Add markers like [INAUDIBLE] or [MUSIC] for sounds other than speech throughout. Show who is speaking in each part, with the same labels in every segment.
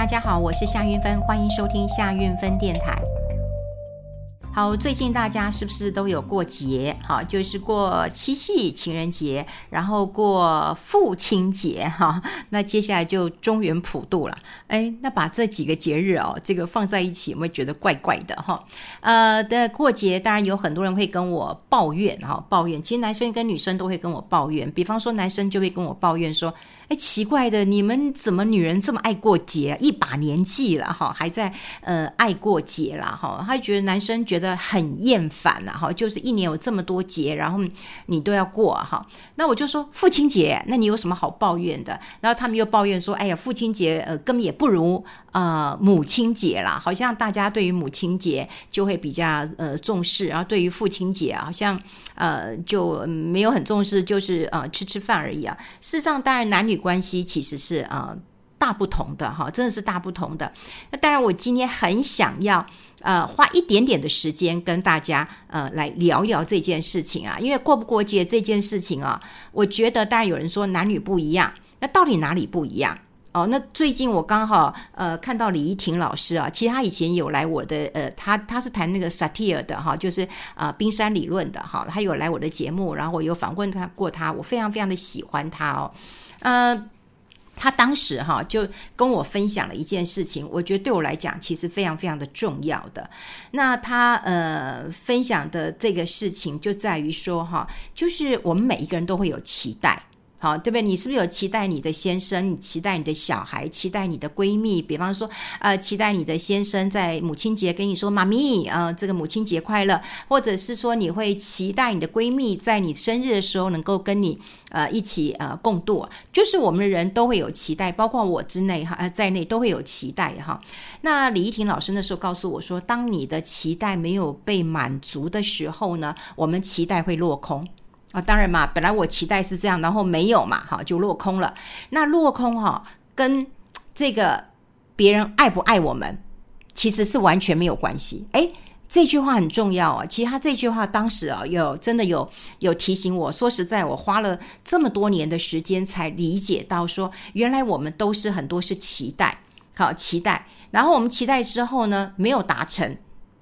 Speaker 1: 大家好，我是夏韵芬，欢迎收听夏韵芬电台。好，最近大家是不是都有过节？好，就是过七夕情人节，然后过父亲节哈。那接下来就中元普渡了。哎，那把这几个节日哦，这个放在一起，有没有觉得怪怪的哈？呃，的过节当然有很多人会跟我抱怨哈，抱怨。其实男生跟女生都会跟我抱怨。比方说，男生就会跟我抱怨说。哎，奇怪的，你们怎么女人这么爱过节？一把年纪了哈，还在呃爱过节了哈？他觉得男生觉得很厌烦了哈，就是一年有这么多节，然后你都要过哈。那我就说父亲节，那你有什么好抱怨的？然后他们又抱怨说，哎呀，父亲节呃根本也不如呃母亲节啦，好像大家对于母亲节就会比较呃重视，然后对于父亲节好像呃就没有很重视，就是呃吃吃饭而已啊。事实上，当然男女。关系其实是呃大不同的哈，真的是大不同的。那当然，我今天很想要呃花一点点的时间跟大家呃来聊聊这件事情啊，因为过不过节这件事情啊，我觉得当然有人说男女不一样，那到底哪里不一样哦？那最近我刚好呃看到李怡婷老师啊，其实他以前有来我的呃，他他是谈那个萨提尔的哈，就是啊、呃、冰山理论的哈，他有来我的节目，然后我有访问他过他，我非常非常的喜欢他哦。呃，他当时哈就跟我分享了一件事情，我觉得对我来讲其实非常非常的重要的。那他呃分享的这个事情就在于说哈，就是我们每一个人都会有期待。好，对不对？你是不是有期待你的先生？你期待你的小孩？期待你的闺蜜？比方说，呃，期待你的先生在母亲节跟你说“妈咪”，呃，这个母亲节快乐。或者是说，你会期待你的闺蜜在你生日的时候能够跟你呃一起呃共度。就是我们的人都会有期待，包括我之内哈，在内都会有期待哈。那李怡婷老师那时候告诉我说，当你的期待没有被满足的时候呢，我们期待会落空。啊，当然嘛，本来我期待是这样，然后没有嘛，哈，就落空了。那落空哈，跟这个别人爱不爱我们，其实是完全没有关系。诶，这句话很重要啊。其实他这句话当时啊，有真的有有提醒我。说实在，我花了这么多年的时间才理解到，说原来我们都是很多是期待，好期待，然后我们期待之后呢，没有达成。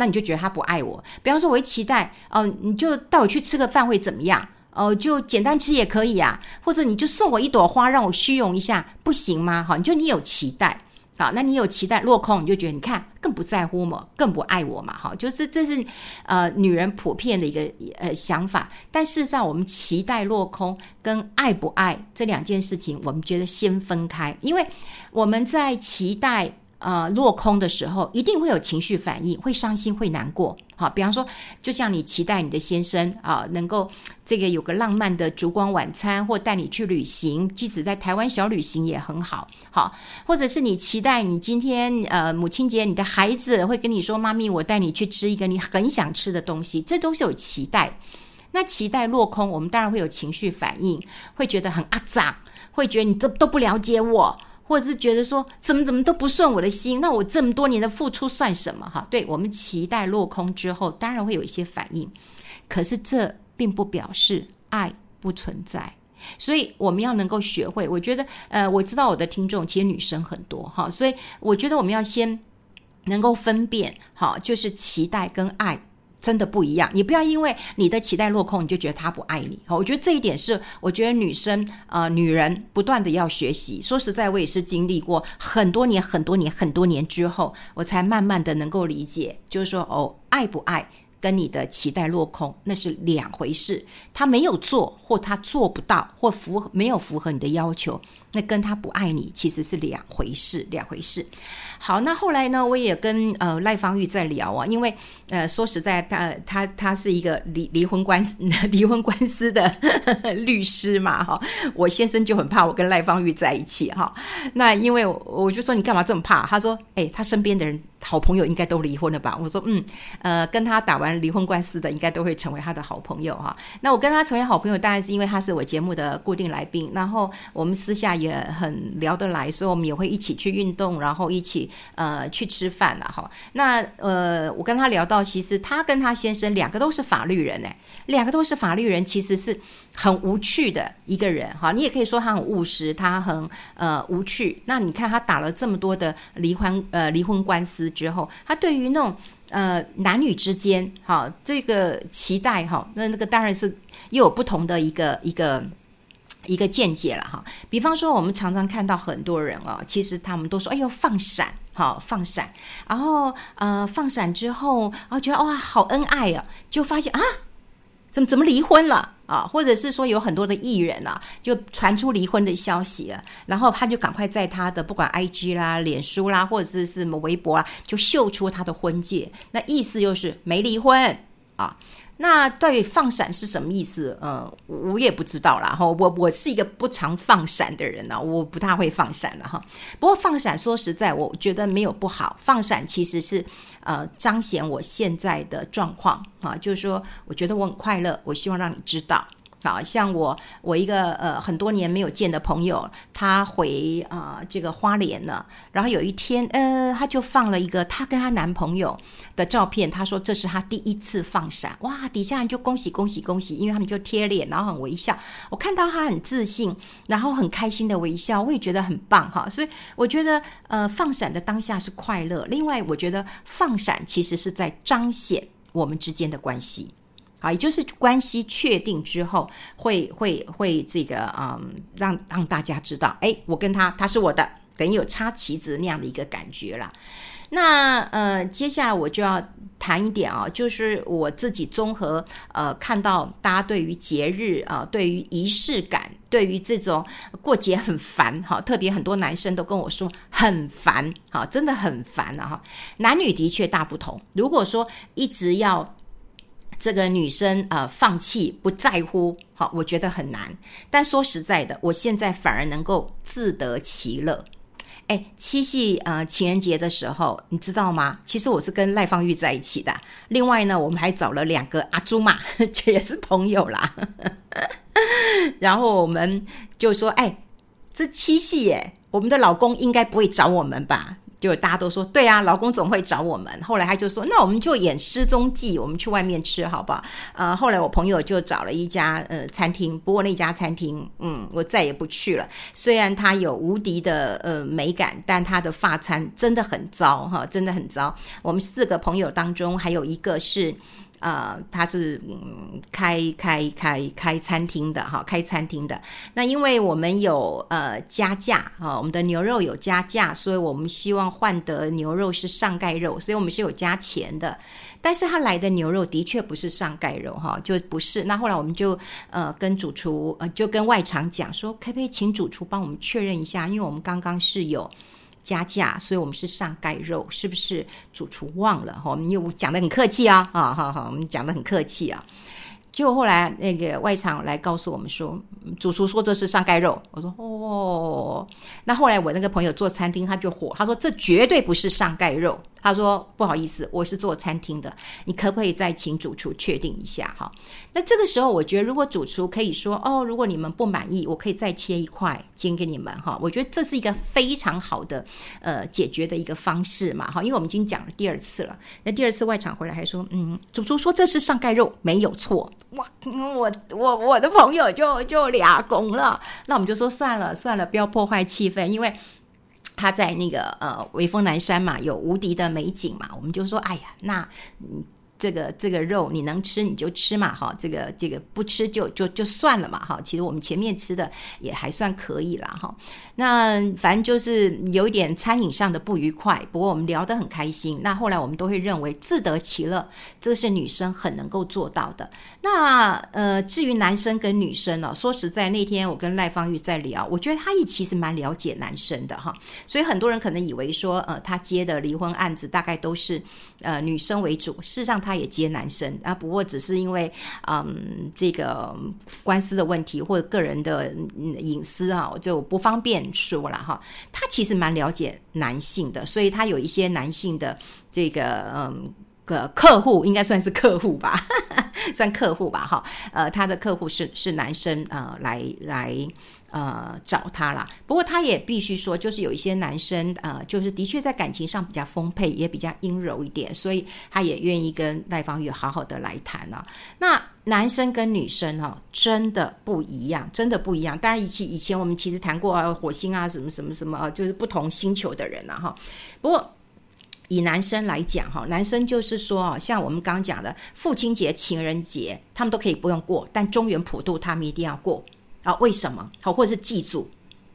Speaker 1: 那你就觉得他不爱我。比方说，我一期待哦、你就带我去吃个饭会怎么样？哦、就简单吃也可以啊。或者你就送我一朵花，让我虚荣一下，不行吗？好，你就你有期待，好，那你有期待落空，你就觉得你看更不在乎嘛，更不爱我嘛。好，就是这是呃女人普遍的一个呃想法。但事实上，我们期待落空跟爱不爱这两件事情，我们觉得先分开，因为我们在期待。呃，落空的时候一定会有情绪反应，会伤心，会难过。好，比方说，就像你期待你的先生啊，能够这个有个浪漫的烛光晚餐，或带你去旅行，即使在台湾小旅行也很好。好，或者是你期待你今天呃母亲节，你的孩子会跟你说：“妈咪，我带你去吃一个你很想吃的东西。”这都是有期待。那期待落空，我们当然会有情绪反应，会觉得很阿杂，会觉得你这都不了解我。或者是觉得说怎么怎么都不顺我的心，那我这么多年的付出算什么？哈，对，我们期待落空之后，当然会有一些反应，可是这并不表示爱不存在。所以我们要能够学会，我觉得，呃，我知道我的听众其实女生很多，哈，所以我觉得我们要先能够分辨，哈，就是期待跟爱。真的不一样，你不要因为你的期待落空，你就觉得他不爱你。我觉得这一点是，我觉得女生啊、女人不断的要学习。说实在，我也是经历过很多年、很多年、很多年之后，我才慢慢的能够理解，就是说，哦，爱不爱跟你的期待落空那是两回事。他没有做，或他做不到，或符合没有符合你的要求，那跟他不爱你其实是两回事，两回事。好，那后来呢，我也跟呃赖芳玉在聊啊，因为呃说实在，他他他是一个离离婚官司 [LAUGHS] 离婚官司的呵呵律师嘛，哈，我先生就很怕我跟赖芳玉在一起哈。那因为我就说你干嘛这么怕？他说，哎，他身边的人好朋友应该都离婚了吧？我说，嗯，呃，跟他打完离婚官司的应该都会成为他的好朋友哈。那我跟他成为好朋友，当然是因为他是我节目的固定来宾，然后我们私下也很聊得来，所以我们也会一起去运动，然后一起。呃，去吃饭了哈。那呃，我跟他聊到，其实他跟他先生两个都是法律人哎，两个都是法律人，其实是很无趣的一个人哈，你也可以说他很务实，他很呃无趣。那你看他打了这么多的离婚呃离婚官司之后，他对于那种呃男女之间哈这个期待哈，那那个当然是又有不同的一个一个一个见解了哈。比方说，我们常常看到很多人啊，其实他们都说哎呦放闪哈放闪，然后呃放闪之后啊觉得哇好恩爱啊，就发现啊。怎么怎么离婚了啊？或者是说有很多的艺人啊，就传出离婚的消息了，然后他就赶快在他的不管 IG 啦、脸书啦，或者是什么微博啊，就秀出他的婚戒，那意思就是没离婚啊。那对放闪是什么意思？呃，我也不知道啦。哈。我我是一个不常放闪的人呢，我不太会放闪的哈。不过放闪说实在，我觉得没有不好。放闪其实是呃彰显我现在的状况啊，就是说我觉得我很快乐，我希望让你知道。好像我我一个呃很多年没有见的朋友，他回啊、这个花莲了，然后有一天呃他就放了一个他跟他男朋友的照片，他说这是他第一次放闪，哇，底下人就恭喜恭喜恭喜，因为他们就贴脸，然后很微笑，我看到他很自信，然后很开心的微笑，我也觉得很棒哈，所以我觉得呃放闪的当下是快乐，另外我觉得放闪其实是在彰显我们之间的关系。啊，也就是关系确定之后，会会会这个嗯，让让大家知道，哎，我跟他他是我的，等于有插旗子那样的一个感觉啦。那呃，接下来我就要谈一点啊，就是我自己综合呃看到大家对于节日啊，对于仪式感，对于这种过节很烦哈，特别很多男生都跟我说很烦，哈，真的很烦啊哈。男女的确大不同，如果说一直要。这个女生呃放弃不在乎，好，我觉得很难。但说实在的，我现在反而能够自得其乐。哎，七夕呃情人节的时候，你知道吗？其实我是跟赖芳玉在一起的。另外呢，我们还找了两个阿朱嘛，[LAUGHS] 这也是朋友啦。[LAUGHS] 然后我们就说，哎，这七夕耶，我们的老公应该不会找我们吧？就大家都说对啊，老公总会找我们。后来他就说，那我们就演失踪记，我们去外面吃好不好？呃，后来我朋友就找了一家呃餐厅，不过那家餐厅，嗯，我再也不去了。虽然它有无敌的呃美感，但它的发餐真的很糟哈，真的很糟。我们四个朋友当中还有一个是。呃，他是嗯开开开开餐厅的哈，开餐厅的。那因为我们有呃加价哈，我们的牛肉有加价，所以我们希望换得牛肉是上盖肉，所以我们是有加钱的。但是他来的牛肉的确不是上盖肉哈，就不是。那后来我们就呃跟主厨呃就跟外场讲说，可不可以请主厨帮我们确认一下，因为我们刚刚是有。加价，所以我们是上盖肉，是不是主厨忘了？我们又讲得很客气啊，啊，好好，我们讲得很客气啊。就后来那个外场来告诉我们说，主厨说这是上盖肉。我说哦，那后来我那个朋友做餐厅，他就火，他说这绝对不是上盖肉。他说：“不好意思，我是做餐厅的，你可不可以再请主厨确定一下？哈，那这个时候，我觉得如果主厨可以说，哦，如果你们不满意，我可以再切一块煎给你们，哈，我觉得这是一个非常好的呃解决的一个方式嘛，哈，因为我们已经讲了第二次了，那第二次外场回来还说，嗯，主厨说这是上盖肉，没有错，哇，我我我的朋友就就俩拱了，那我们就说算了算了，不要破坏气氛，因为。”他在那个呃微风南山嘛，有无敌的美景嘛，我们就说，哎呀，那嗯。这个这个肉你能吃你就吃嘛，哈，这个这个不吃就就就算了嘛，哈。其实我们前面吃的也还算可以啦，哈。那反正就是有一点餐饮上的不愉快，不过我们聊得很开心。那后来我们都会认为自得其乐，这是女生很能够做到的。那呃，至于男生跟女生呢，说实在，那天我跟赖芳玉在聊，我觉得他也其实蛮了解男生的哈。所以很多人可能以为说，呃，他接的离婚案子大概都是呃女生为主，事实上他。他也接男生啊，不过只是因为嗯这个官司的问题或者个人的隐私啊，我就不方便说了哈。他其实蛮了解男性的，所以他有一些男性的这个嗯个客户，应该算是客户吧，[LAUGHS] 算客户吧，哈，呃，他的客户是是男生，呃，来来。呃，找他啦。不过他也必须说，就是有一些男生，呃，就是的确在感情上比较丰沛，也比较阴柔一点，所以他也愿意跟赖芳玉好好的来谈啊。那男生跟女生哦，真的不一样，真的不一样。当然，以前以前我们其实谈过啊，火星啊，什么什么什么，就是不同星球的人啊，哈。不过以男生来讲，哈，男生就是说啊，像我们刚刚讲的父亲节、情人节，他们都可以不用过，但中原普渡他们一定要过。啊，为什么？好，或者是祭祖，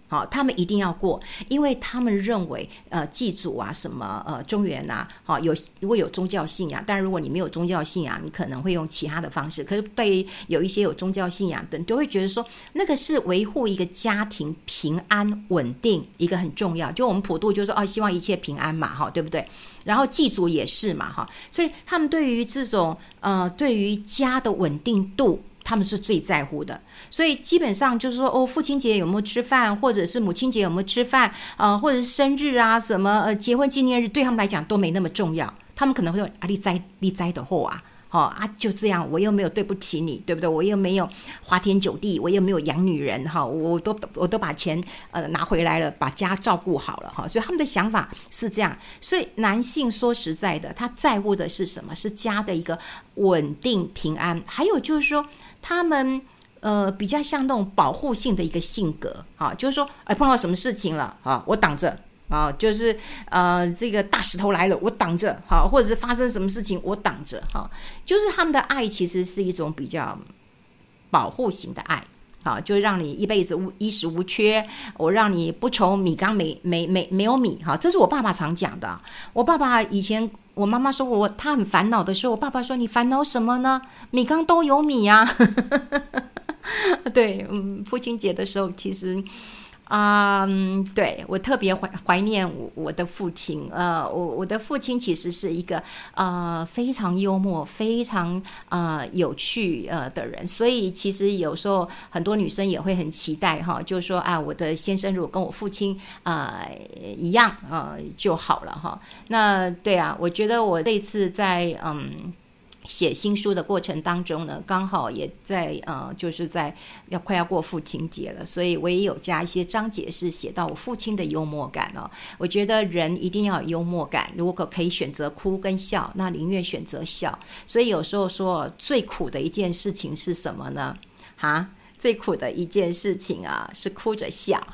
Speaker 1: 好，他们一定要过，因为他们认为，呃，祭祖啊，什么，呃，中元啊，好，有如果有宗教信仰，但如果你没有宗教信仰，你可能会用其他的方式。可是对于有一些有宗教信仰的，都会觉得说，那个是维护一个家庭平安稳定一个很重要。就我们普渡就是说，哦，希望一切平安嘛，哈，对不对？然后祭祖也是嘛，哈，所以他们对于这种，呃，对于家的稳定度。他们是最在乎的，所以基本上就是说，哦，父亲节有没有吃饭，或者是母亲节有没有吃饭，呃，或者是生日啊，什么呃，结婚纪念日，对他们来讲都没那么重要。他们可能会说啊，你栽你栽的货啊，好啊，就这样，我又没有对不起你，对不对？我又没有花天酒地，我又没有养女人，哈，我都我都把钱呃拿回来了，把家照顾好了，哈，所以他们的想法是这样。所以男性说实在的，他在乎的是什么？是家的一个稳定平安，还有就是说。他们呃比较像那种保护性的一个性格，啊，就是说，哎，碰到什么事情了啊，我挡着啊，就是呃这个大石头来了，我挡着，好，或者是发生什么事情，我挡着，哈，就是他们的爱其实是一种比较保护型的爱，好，就让你一辈子无衣食无缺，我让你不愁米缸没没没没有米，哈，这是我爸爸常讲的，我爸爸以前。我妈妈说我，他很烦恼的时候，我爸爸说：“你烦恼什么呢？米缸都有米呀。” [LAUGHS] 对，嗯，父亲节的时候，其实。啊、嗯，对，我特别怀怀念我我的父亲，呃，我我的父亲其实是一个呃非常幽默、非常呃有趣呃的人，所以其实有时候很多女生也会很期待哈，就是说啊，我的先生如果跟我父亲呃一样呃就好了哈。那对啊，我觉得我这次在嗯。写新书的过程当中呢，刚好也在呃，就是在要快要过父亲节了，所以我也有加一些章节是写到我父亲的幽默感哦。我觉得人一定要有幽默感，如果可以选择哭跟笑，那宁愿选择笑。所以有时候说最苦的一件事情是什么呢？哈，最苦的一件事情啊，是哭着笑。[LAUGHS]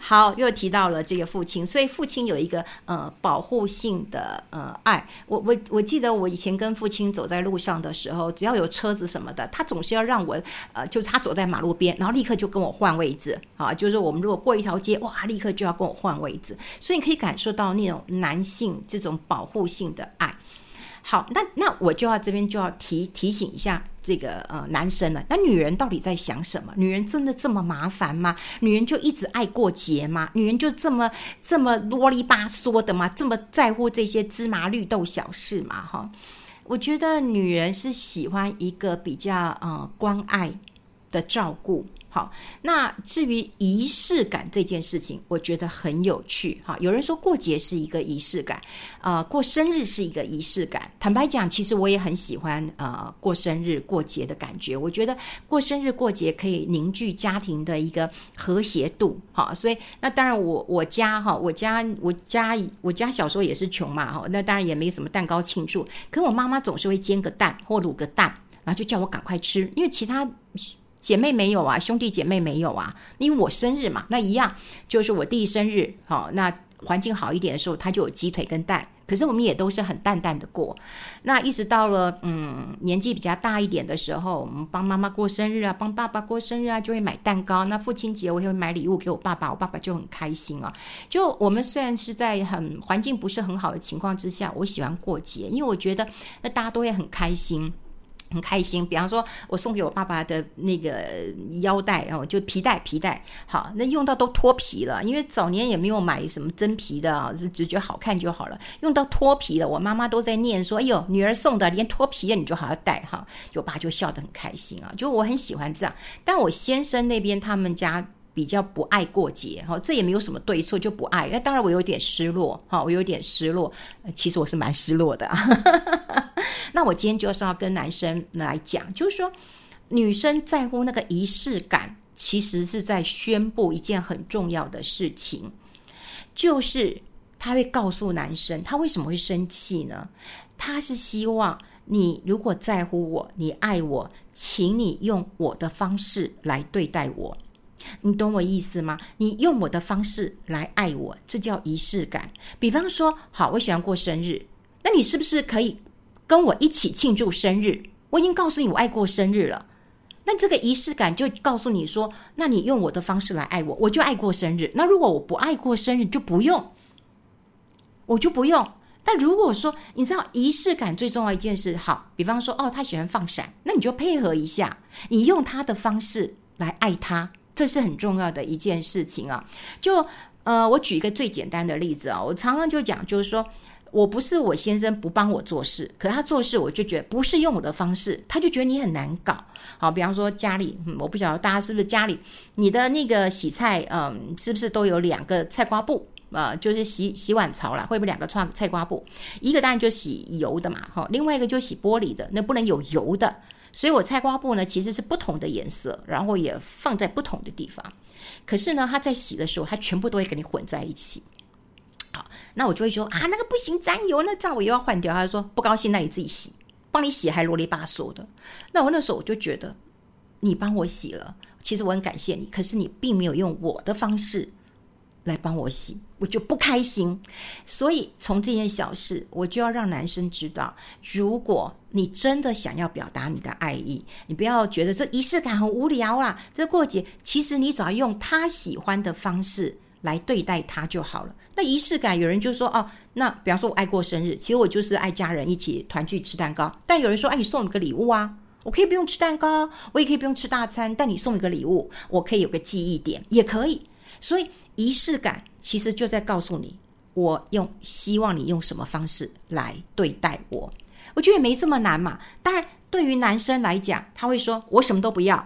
Speaker 1: 好，又提到了这个父亲，所以父亲有一个呃保护性的呃爱。我我我记得我以前跟父亲走在路上的时候，只要有车子什么的，他总是要让我呃，就是他走在马路边，然后立刻就跟我换位置啊。就是我们如果过一条街，哇，立刻就要跟我换位置，所以你可以感受到那种男性这种保护性的爱。好，那那我就要这边就要提提醒一下这个呃男生了。那女人到底在想什么？女人真的这么麻烦吗？女人就一直爱过节吗？女人就这么这么啰里吧嗦的吗？这么在乎这些芝麻绿豆小事吗？哈，我觉得女人是喜欢一个比较呃关爱的照顾。好，那至于仪式感这件事情，我觉得很有趣。哈，有人说过节是一个仪式感，呃，过生日是一个仪式感。坦白讲，其实我也很喜欢呃过生日过节的感觉。我觉得过生日过节可以凝聚家庭的一个和谐度。哈，所以那当然我我家哈，我家我家我家小时候也是穷嘛哈，那当然也没什么蛋糕庆祝。可我妈妈总是会煎个蛋或卤个蛋，然后就叫我赶快吃，因为其他。姐妹没有啊，兄弟姐妹没有啊，因为我生日嘛，那一样就是我弟生日，好，那环境好一点的时候，他就有鸡腿跟蛋。可是我们也都是很淡淡的过，那一直到了嗯年纪比较大一点的时候，我们帮妈妈过生日啊，帮爸爸过生日啊，就会买蛋糕。那父亲节我也会买礼物给我爸爸，我爸爸就很开心啊。就我们虽然是在很环境不是很好的情况之下，我喜欢过节，因为我觉得那大家都会很开心。很开心，比方说，我送给我爸爸的那个腰带哦，就皮带皮带，好，那用到都脱皮了，因为早年也没有买什么真皮的啊，是只觉得好看就好了。用到脱皮了，我妈妈都在念说：“哎呦，女儿送的，连脱皮的你就好好戴哈。”我爸就笑得很开心啊，就我很喜欢这样。但我先生那边他们家比较不爱过节，哈，这也没有什么对错，就不爱。那当然我有点失落，哈，我有点失落。其实我是蛮失落的。[LAUGHS] 那我今天就是要跟男生来讲，就是说，女生在乎那个仪式感，其实是在宣布一件很重要的事情，就是她会告诉男生，她为什么会生气呢？她是希望。你如果在乎我，你爱我，请你用我的方式来对待我，你懂我意思吗？你用我的方式来爱我，这叫仪式感。比方说，好，我喜欢过生日，那你是不是可以跟我一起庆祝生日？我已经告诉你我爱过生日了，那这个仪式感就告诉你说，那你用我的方式来爱我，我就爱过生日。那如果我不爱过生日，就不用，我就不用。但如果说你知道仪式感最重要一件事，好，比方说哦，他喜欢放闪，那你就配合一下，你用他的方式来爱他，这是很重要的一件事情啊。就呃，我举一个最简单的例子啊，我常常就讲，就是说我不是我先生不帮我做事，可是他做事我就觉得不是用我的方式，他就觉得你很难搞。好，比方说家里，我不晓得大家是不是家里你的那个洗菜，嗯，是不是都有两个菜瓜布？呃，就是洗洗碗槽啦，会不会两个菜菜瓜布？一个当然就洗油的嘛，哈，另外一个就洗玻璃的，那不能有油的。所以我菜瓜布呢，其实是不同的颜色，然后也放在不同的地方。可是呢，他在洗的时候，他全部都会给你混在一起。好，那我就会说啊，那个不行，沾油，那这样我又要换掉。他就说不高兴，那你自己洗，帮你洗还啰里吧嗦的。那我那时候我就觉得，你帮我洗了，其实我很感谢你，可是你并没有用我的方式。来帮我洗，我就不开心。所以从这件小事，我就要让男生知道，如果你真的想要表达你的爱意，你不要觉得这仪式感很无聊啊。这过节，其实你只要用他喜欢的方式来对待他就好了。那仪式感，有人就说哦，那比方说我爱过生日，其实我就是爱家人一起团聚吃蛋糕。但有人说，哎，你送你个礼物啊，我可以不用吃蛋糕，我也可以不用吃大餐，但你送一个礼物，我可以有个记忆点，也可以。所以仪式感其实就在告诉你，我用希望你用什么方式来对待我。我觉得也没这么难嘛。当然，对于男生来讲，他会说我什么都不要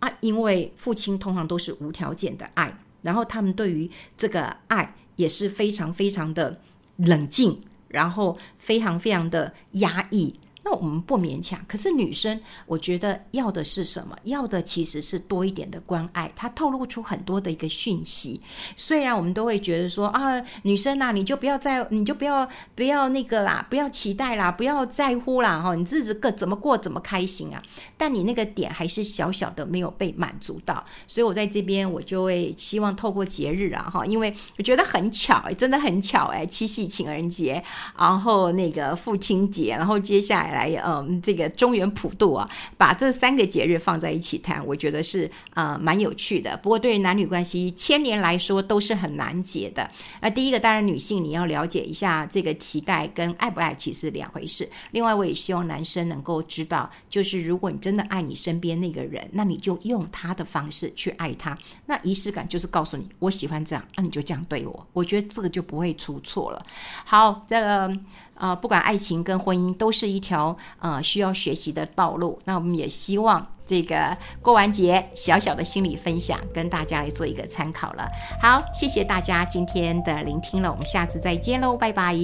Speaker 1: 啊，因为父亲通常都是无条件的爱，然后他们对于这个爱也是非常非常的冷静，然后非常非常的压抑。那我们不勉强，可是女生，我觉得要的是什么？要的其实是多一点的关爱。她透露出很多的一个讯息。虽然我们都会觉得说啊，女生呐、你就不要再，你就不要不要那个啦，不要期待啦，不要在乎啦，哈，你日子个怎么过怎么开心啊？但你那个点还是小小的没有被满足到，所以我在这边我就会希望透过节日啊，哈，因为我觉得很巧，真的很巧哎，七夕情人节，然后那个父亲节，然后接下来。来，嗯，这个中原普渡啊，把这三个节日放在一起谈，我觉得是呃蛮有趣的。不过对于男女关系千年来说都是很难解的。那第一个当然女性你要了解一下这个期待跟爱不爱其实两回事。另外我也希望男生能够知道，就是如果你真的爱你身边那个人，那你就用他的方式去爱他。那仪式感就是告诉你我喜欢这样，那你就这样对我。我觉得这个就不会出错了。好，这个。啊，不管爱情跟婚姻，都是一条呃需要学习的道路。那我们也希望这个过完节，小小的心理分享，跟大家来做一个参考了。好，谢谢大家今天的聆听了，我们下次再见喽，拜拜。